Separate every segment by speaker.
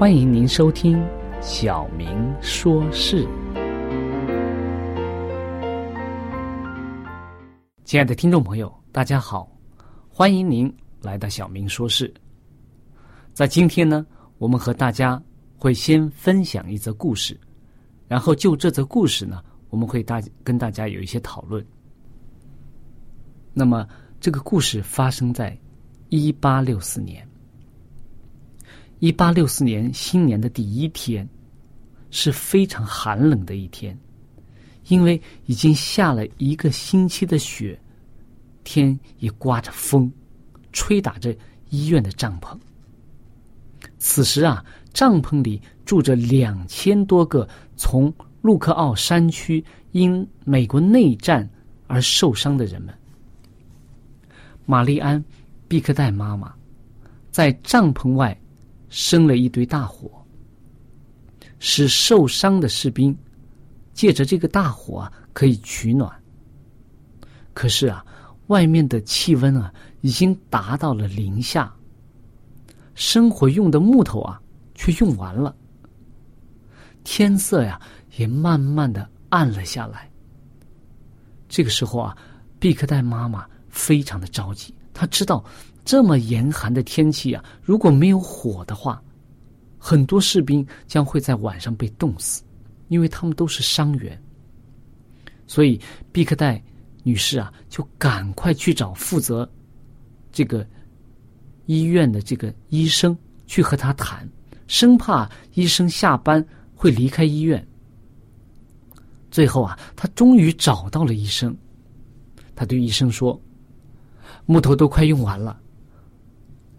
Speaker 1: 欢迎您收听《小明说事》。亲爱的听众朋友，大家好，欢迎您来到《小明说事》。在今天呢，我们和大家会先分享一则故事，然后就这则故事呢，我们会大跟大家有一些讨论。那么，这个故事发生在一八六四年。一八六四年新年的第一天，是非常寒冷的一天，因为已经下了一个星期的雪，天也刮着风，吹打着医院的帐篷。此时啊，帐篷里住着两千多个从路克奥山区因美国内战而受伤的人们。玛丽安·毕克代妈妈在帐篷外。生了一堆大火，使受伤的士兵借着这个大火啊可以取暖。可是啊，外面的气温啊已经达到了零下，生火用的木头啊却用完了，天色呀也慢慢的暗了下来。这个时候啊，毕克代妈妈非常的着急，她知道。这么严寒的天气啊，如果没有火的话，很多士兵将会在晚上被冻死，因为他们都是伤员。所以，毕克代女士啊，就赶快去找负责这个医院的这个医生去和他谈，生怕医生下班会离开医院。最后啊，他终于找到了医生，他对医生说：“木头都快用完了。”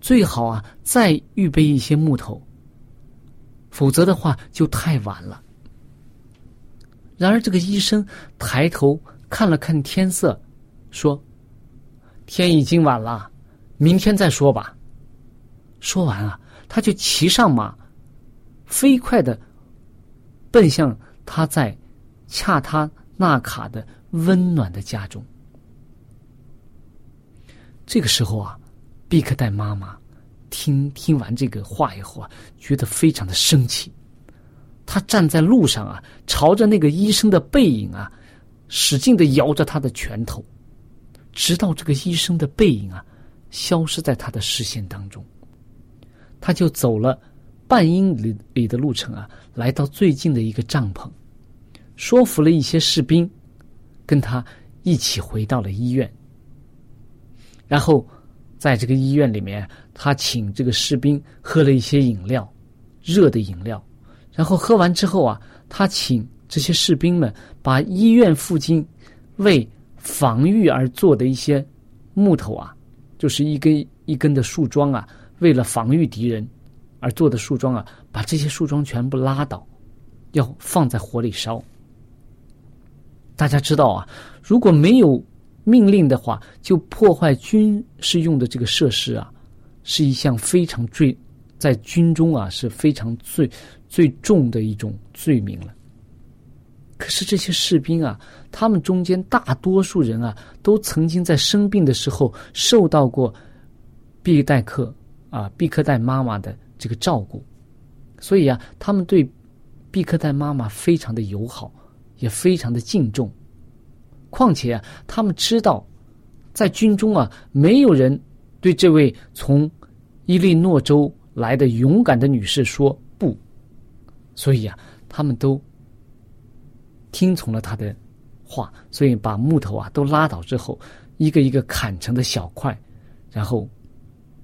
Speaker 1: 最好啊，再预备一些木头，否则的话就太晚了。然而，这个医生抬头看了看天色，说：“天已经晚了，明天再说吧。”说完啊，他就骑上马，飞快的奔向他在恰他纳卡的温暖的家中。这个时候啊。毕克代妈妈听听完这个话以后啊，觉得非常的生气。他站在路上啊，朝着那个医生的背影啊，使劲的摇着他的拳头，直到这个医生的背影啊，消失在他的视线当中。他就走了半英里里的路程啊，来到最近的一个帐篷，说服了一些士兵，跟他一起回到了医院。然后在这个医院里面，他请这个士兵喝了一些饮料，热的饮料。然后喝完之后啊，他请这些士兵们把医院附近为防御而做的一些木头啊，就是一根一根的树桩啊，为了防御敌人而做的树桩啊，把这些树桩全部拉倒，要放在火里烧。大家知道啊，如果没有命令的话，就破坏军事用的这个设施啊，是一项非常罪，在军中啊是非常最最重的一种罪名了。可是这些士兵啊，他们中间大多数人啊，都曾经在生病的时候受到过毕代克啊毕克代妈妈的这个照顾，所以啊，他们对毕克代妈妈非常的友好，也非常的敬重。况且啊，他们知道，在军中啊，没有人对这位从伊利诺州来的勇敢的女士说不，所以啊，他们都听从了他的话，所以把木头啊都拉倒之后，一个一个砍成的小块，然后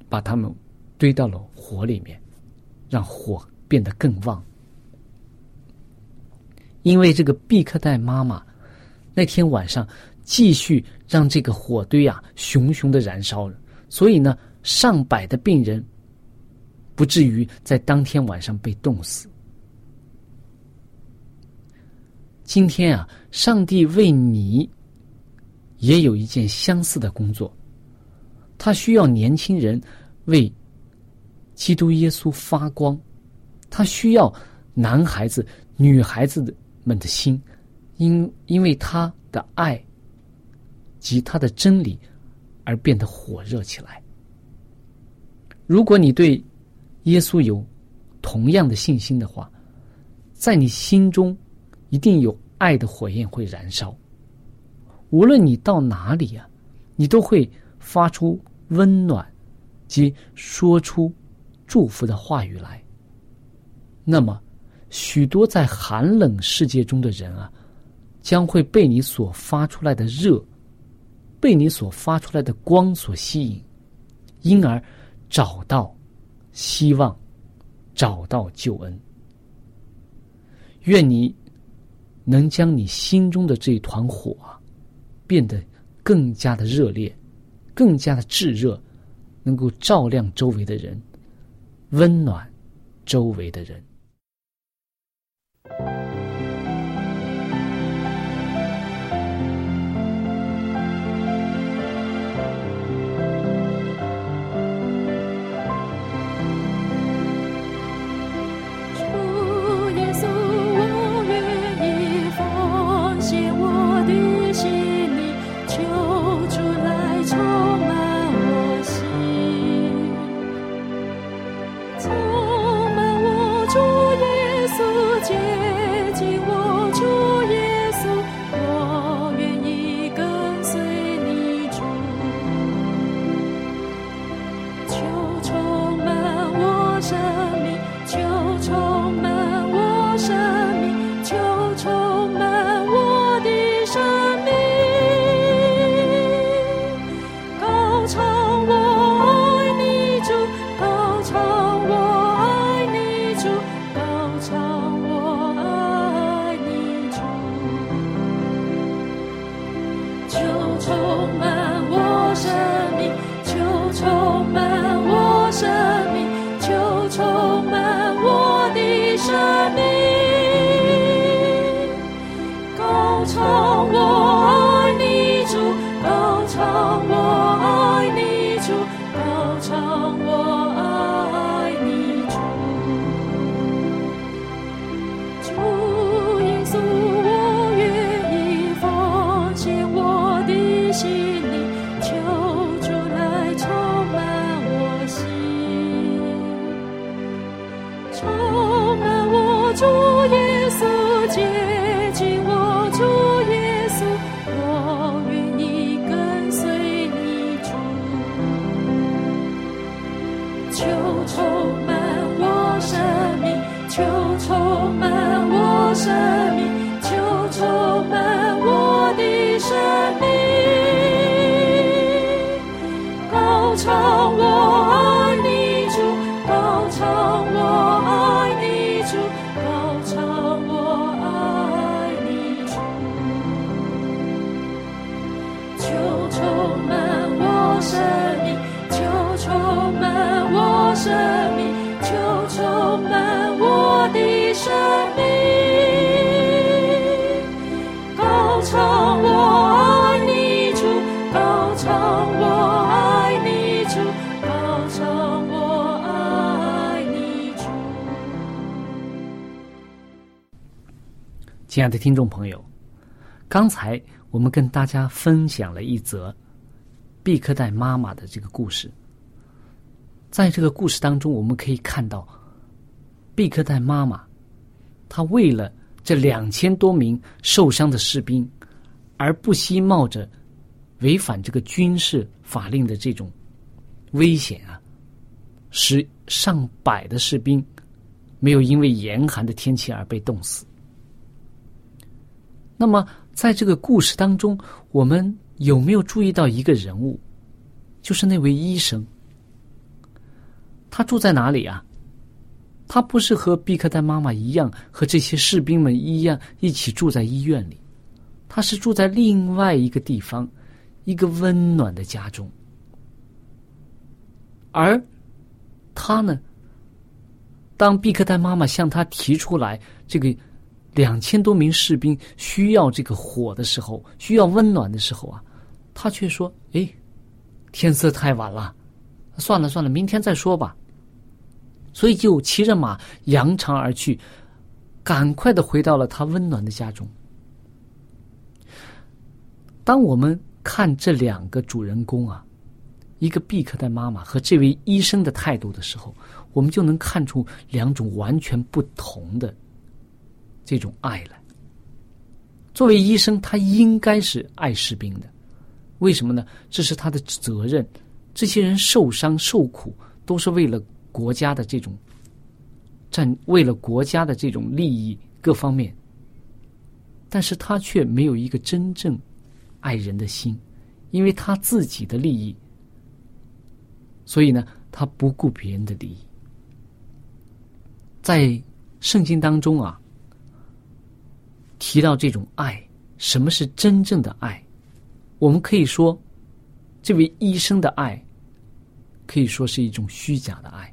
Speaker 1: 把它们堆到了火里面，让火变得更旺。因为这个毕克代妈妈。那天晚上，继续让这个火堆啊熊熊的燃烧了，所以呢，上百的病人不至于在当天晚上被冻死。今天啊，上帝为你也有一件相似的工作，他需要年轻人为基督耶稣发光，他需要男孩子、女孩子们的心。因因为他的爱及他的真理而变得火热起来。如果你对耶稣有同样的信心的话，在你心中一定有爱的火焰会燃烧。无论你到哪里啊，你都会发出温暖及说出祝福的话语来。那么，许多在寒冷世界中的人啊。将会被你所发出来的热，被你所发出来的光所吸引，因而找到希望，找到救恩。愿你能将你心中的这团火，变得更加的热烈，更加的炙热，能够照亮周围的人，温暖周围的人。
Speaker 2: 정말 充满我生。
Speaker 1: 亲爱的听众朋友，刚才我们跟大家分享了一则毕克代妈妈的这个故事。在这个故事当中，我们可以看到毕克代妈妈，她为了这两千多名受伤的士兵，而不惜冒着违反这个军事法令的这种危险啊，使上百的士兵没有因为严寒的天气而被冻死。那么，在这个故事当中，我们有没有注意到一个人物，就是那位医生？他住在哪里啊？他不是和毕克丹妈妈一样，和这些士兵们一样一起住在医院里，他是住在另外一个地方，一个温暖的家中。而他呢，当毕克丹妈妈向他提出来这个两千多名士兵需要这个火的时候，需要温暖的时候啊，他却说：“哎，天色太晚了，算了算了，明天再说吧。”所以就骑着马扬长而去，赶快的回到了他温暖的家中。当我们看这两个主人公啊，一个毕克的妈妈和这位医生的态度的时候，我们就能看出两种完全不同的这种爱来。作为医生，他应该是爱士兵的，为什么呢？这是他的责任。这些人受伤受苦，都是为了国家的这种战，为了国家的这种利益各方面。但是他却没有一个真正爱人的心，因为他自己的利益，所以呢，他不顾别人的利益。在圣经当中啊，提到这种爱，什么是真正的爱？我们可以说，这位医生的爱，可以说是一种虚假的爱，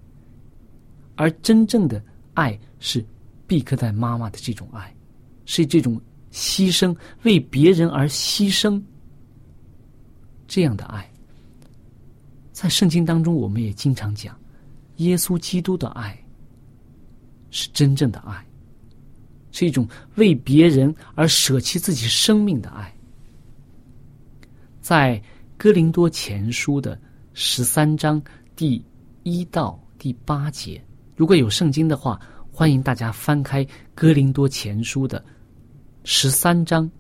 Speaker 1: 而真正的爱是毕克代妈妈的这种爱，是这种牺牲为别人而牺牲这样的爱。在圣经当中，我们也经常讲，耶稣基督的爱是真正的爱。是一种为别人而舍弃自己生命的爱。在哥林多前书的十三章第一到第八节，如果有圣经的话，欢迎大家翻开哥林多前书的十三章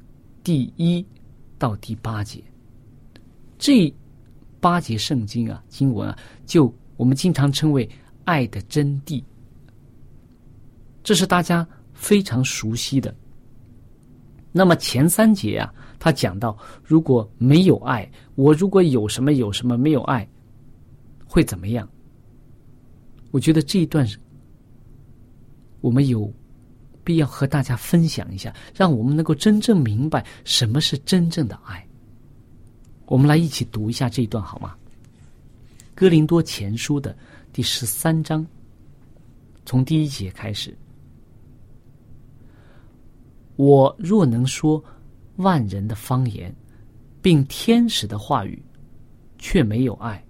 Speaker 1: 第一到第八节。这八节圣经啊，经文啊，就我们经常称为爱的真谛。这是大家。非常熟悉的。那么前三节啊，他讲到，如果没有爱，我如果有什么有什么没有爱，会怎么样？我觉得这一段，我们有必要和大家分享一下，让我们能够真正明白什么是真正的爱。我们来一起读一下这一段好吗？哥林多前书的第十三章，从第一节开始。我若能说万人的方言，并天使的话语，却没有爱，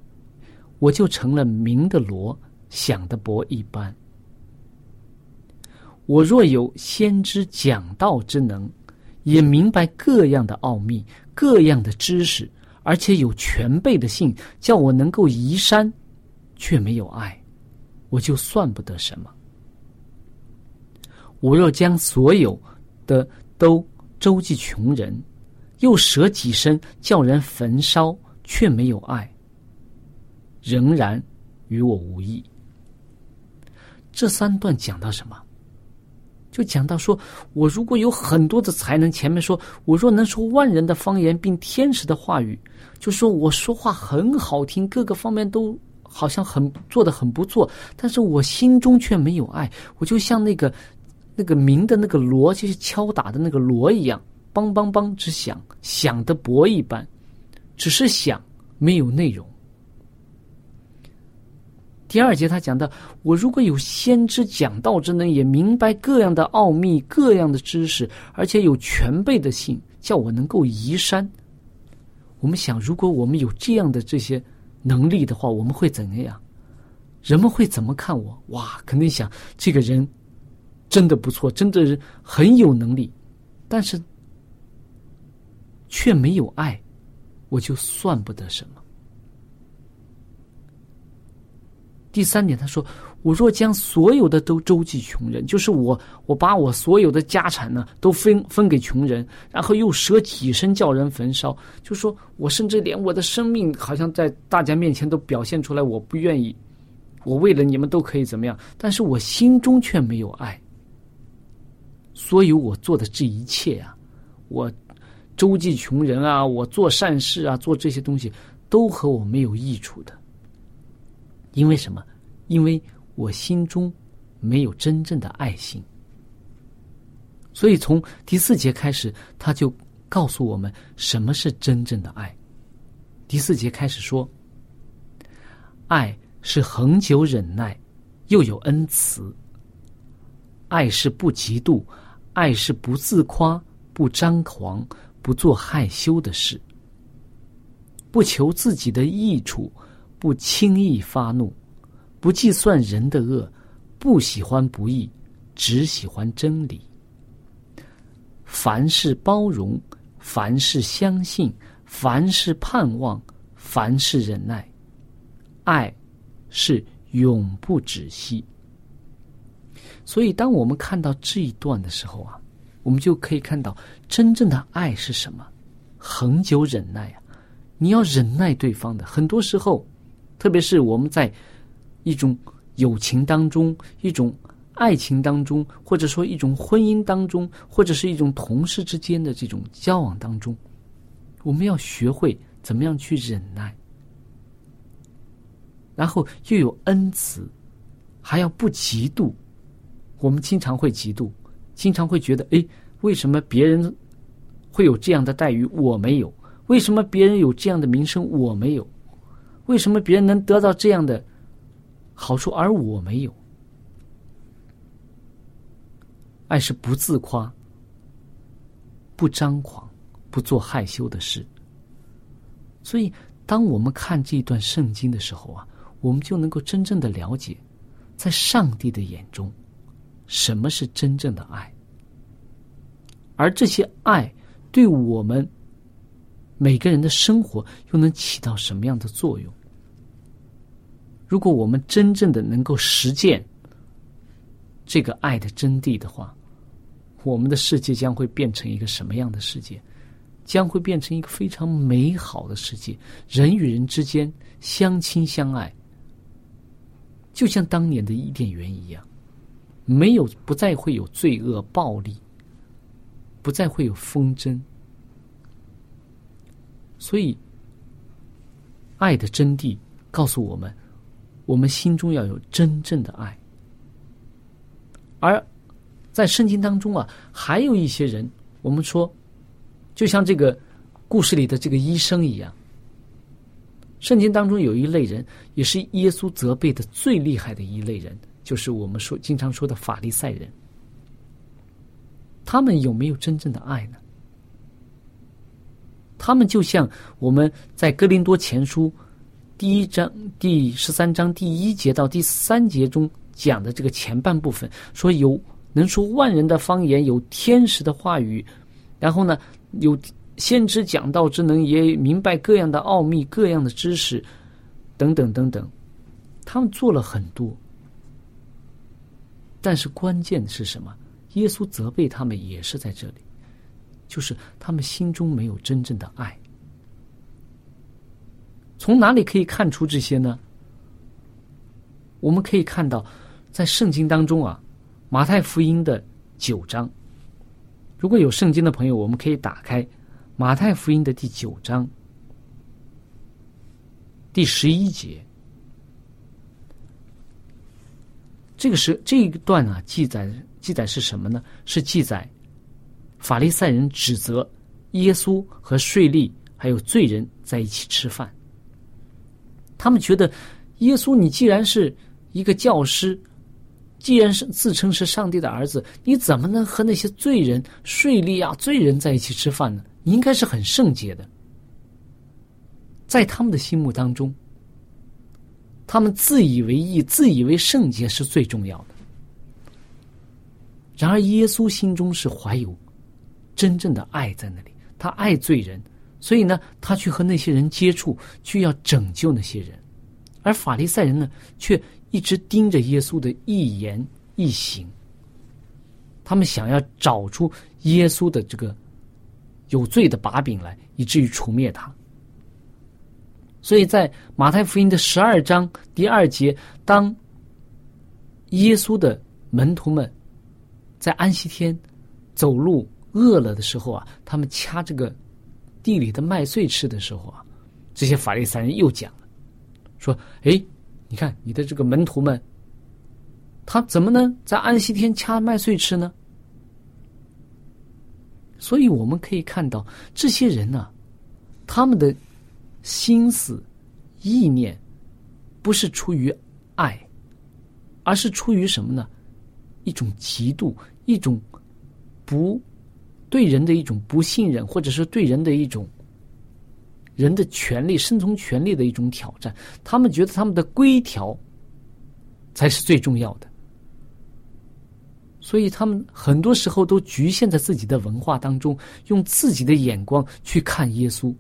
Speaker 1: 我就成了明的罗，响的钹一般。我若有先知讲道之能，也明白各样的奥秘、各样的知识，而且有全备的信，叫我能够移山，却没有爱，我就算不得什么。我若将所有。的都周济穷人，又舍己身叫人焚烧，却没有爱，仍然与我无异。这三段讲到什么？就讲到说，我如果有很多的才能，前面说我若能说万人的方言，并天使的话语，就说我说话很好听，各个方面都好像很做的很不错，但是我心中却没有爱，我就像那个那个鸣的那个锣，就是敲打的那个锣一样，梆梆梆直响，响的钹一般，只是响，没有内容。第二节他讲到，我如果有先知讲道之能，也明白各样的奥秘、各样的知识，而且有全备的信，叫我能够移山。我们想，如果我们有这样的这些能力的话，我们会怎样？人们会怎么看我？哇，肯定想这个人真的不错，真的是很有能力，但是却没有爱，我就算不得什么。第三点，他说：“我若将所有的都周济穷人，就是我，我把我所有的家产呢都分分给穷人，然后又舍己身叫人焚烧，就说我甚至连我的生命，好像在大家面前都表现出来，我不愿意，我为了你们都可以怎么样，但是我心中却没有爱。所以我做的这一切啊，我周济穷人啊，我做善事啊，做这些东西，都和我没有益处的。”因为什么？因为我心中没有真正的爱心，所以从第四节开始，他就告诉我们什么是真正的爱。第四节开始说：“爱是恒久忍耐，又有恩慈；爱是不嫉妒，爱是不自夸，不张狂，不做害羞的事，不求自己的益处。”不轻易发怒，不计算人的恶，不喜欢不义，只喜欢真理。凡事包容，凡事相信，凡事盼望，凡事忍耐。爱是永不止息。所以，当我们看到这一段的时候啊，我们就可以看到真正的爱是什么？恒久忍耐啊！你要忍耐对方的，很多时候。特别是我们在一种友情当中、一种爱情当中，或者说一种婚姻当中，或者是一种同事之间的这种交往当中，我们要学会怎么样去忍耐，然后又有恩慈，还要不嫉妒。我们经常会嫉妒，经常会觉得：哎，为什么别人会有这样的待遇，我没有？为什么别人有这样的名声，我没有？为什么别人能得到这样的好处，而我没有？爱是不自夸、不张狂、不做害羞的事。所以，当我们看这段圣经的时候啊，我们就能够真正的了解，在上帝的眼中，什么是真正的爱，而这些爱对我们。每个人的生活又能起到什么样的作用？如果我们真正的能够实践这个爱的真谛的话，我们的世界将会变成一个什么样的世界？将会变成一个非常美好的世界，人与人之间相亲相爱，就像当年的伊甸园一样，没有不再会有罪恶、暴力，不再会有纷争。所以，爱的真谛告诉我们：我们心中要有真正的爱。而在圣经当中啊，还有一些人，我们说，就像这个故事里的这个医生一样。圣经当中有一类人，也是耶稣责备的最厉害的一类人，就是我们说经常说的法利赛人。他们有没有真正的爱呢？他们就像我们在哥林多前书第一章第十三章第一节到第三节中讲的这个前半部分，说有能说万人的方言，有天使的话语，然后呢有先知讲道之能，也明白各样的奥秘、各样的知识，等等等等。他们做了很多，但是关键的是什么？耶稣责备他们也是在这里。就是他们心中没有真正的爱。从哪里可以看出这些呢？我们可以看到，在圣经当中啊，《马太福音》的九章。如果有圣经的朋友，我们可以打开马太福音的第九章第十一节。这个是这一段啊，记载记载是什么呢？是记载法利赛人指责耶稣和税吏还有罪人在一起吃饭。他们觉得耶稣，你既然是一个教师，既然是自称是上帝的儿子，你怎么能和那些罪人、税吏啊、罪人在一起吃饭呢？你应该是很圣洁的。在他们的心目当中，他们自以为义、自以为圣洁是最重要的。然而，耶稣心中是怀有真正的爱在那里，他爱罪人，所以呢，他去和那些人接触，去要拯救那些人。而法利赛人呢，却一直盯着耶稣的一言一行，他们想要找出耶稣的这个有罪的把柄来，以至于除灭他。所以在马太福音的十二章第二节，当耶稣的门徒们在安息天走路饿了的时候啊，他们掐这个地里的麦穗吃的时候啊，这些法利赛人又讲了，说：“哎，你看你的这个门徒们，他怎么能在安息天掐麦穗吃呢？”所以我们可以看到，这些人呢，他们的。心思、意念，不是出于爱，而是出于什么呢？一种嫉妒，一种不对人的一种不信任，或者是对人的一种人的权利、生存权利的一种挑战。他们觉得他们的规条才是最重要的，所以他们很多时候都局限在自己的文化当中，用自己的眼光去看耶稣。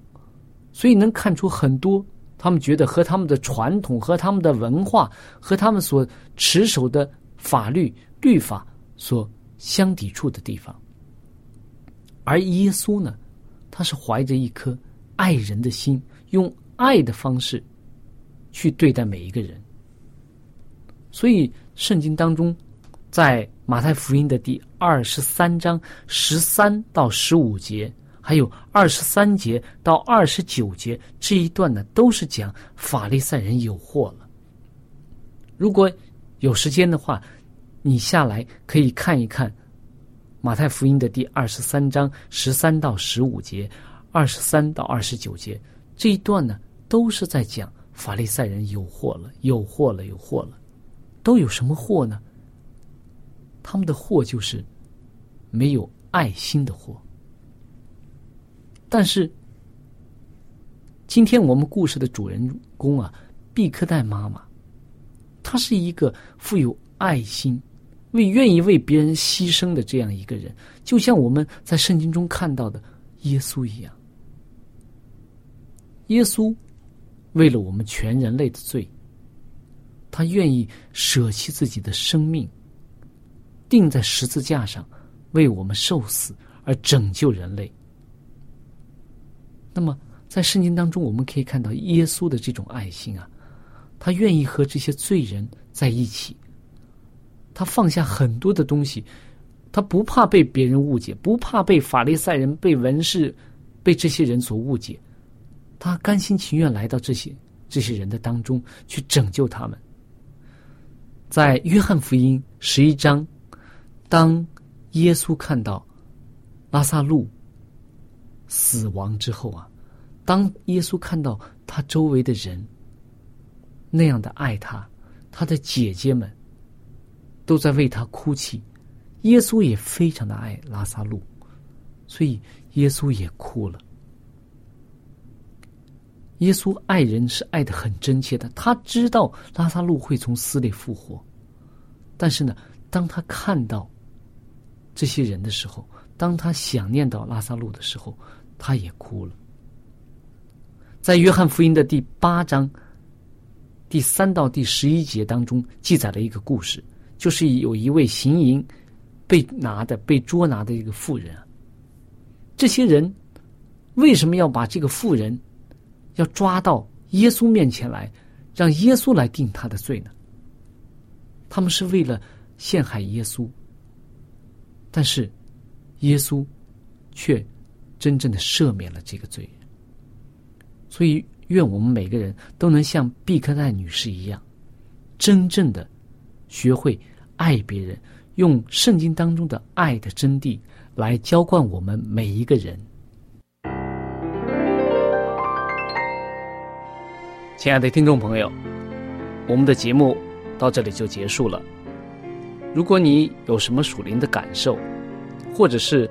Speaker 1: 所以能看出很多，他们觉得和他们的传统、和他们的文化、和他们所持守的法律律法所相抵触的地方。而耶稣呢，他是怀着一颗爱人的心，用爱的方式去对待每一个人。所以圣经当中，在马太福音的第二十三章十三到十五节。还有二十三节到二十九节这一段呢，都是讲法利赛人有祸了。如果有时间的话，你下来可以看一看马太福音的第二十三章十三到十五节，二十三到二十九节这一段呢，都是在讲法利赛人有祸了，有祸了，有祸了。都有什么祸呢？他们的祸就是没有爱心的祸。但是，今天我们故事的主人公啊，毕克代妈妈，她是一个富有爱心、为愿意为别人牺牲的这样一个人，就像我们在圣经中看到的耶稣一样。耶稣为了我们全人类的罪，他愿意舍弃自己的生命，钉在十字架上，为我们受死而拯救人类。那么，在圣经当中，我们可以看到耶稣的这种爱心啊，他愿意和这些罪人在一起，他放下很多的东西，他不怕被别人误解，不怕被法利赛人、被文士、被这些人所误解，他甘心情愿来到这些这些人的当中去拯救他们。在约翰福音十一章，当耶稣看到拉萨路。死亡之后啊，当耶稣看到他周围的人那样的爱他，他的姐姐们都在为他哭泣，耶稣也非常的爱拉萨路，所以耶稣也哭了。耶稣爱人是爱的很真切的，他知道拉萨路会从死里复活，但是呢，当他看到这些人的时候，当他想念到拉萨路的时候。他也哭了。在约翰福音的第八章第三到第十一节当中，记载了一个故事，就是有一位行淫被拿的、被捉拿的一个妇人。这些人为什么要把这个妇人要抓到耶稣面前来，让耶稣来定他的罪呢？他们是为了陷害耶稣。但是耶稣却真正的赦免了这个罪。所以，愿我们每个人都能像毕克奈女士一样，真正的学会爱别人，用圣经当中的爱的真谛来浇灌我们每一个人。亲爱的听众朋友，我们的节目到这里就结束了。如果你有什么属灵的感受，或者是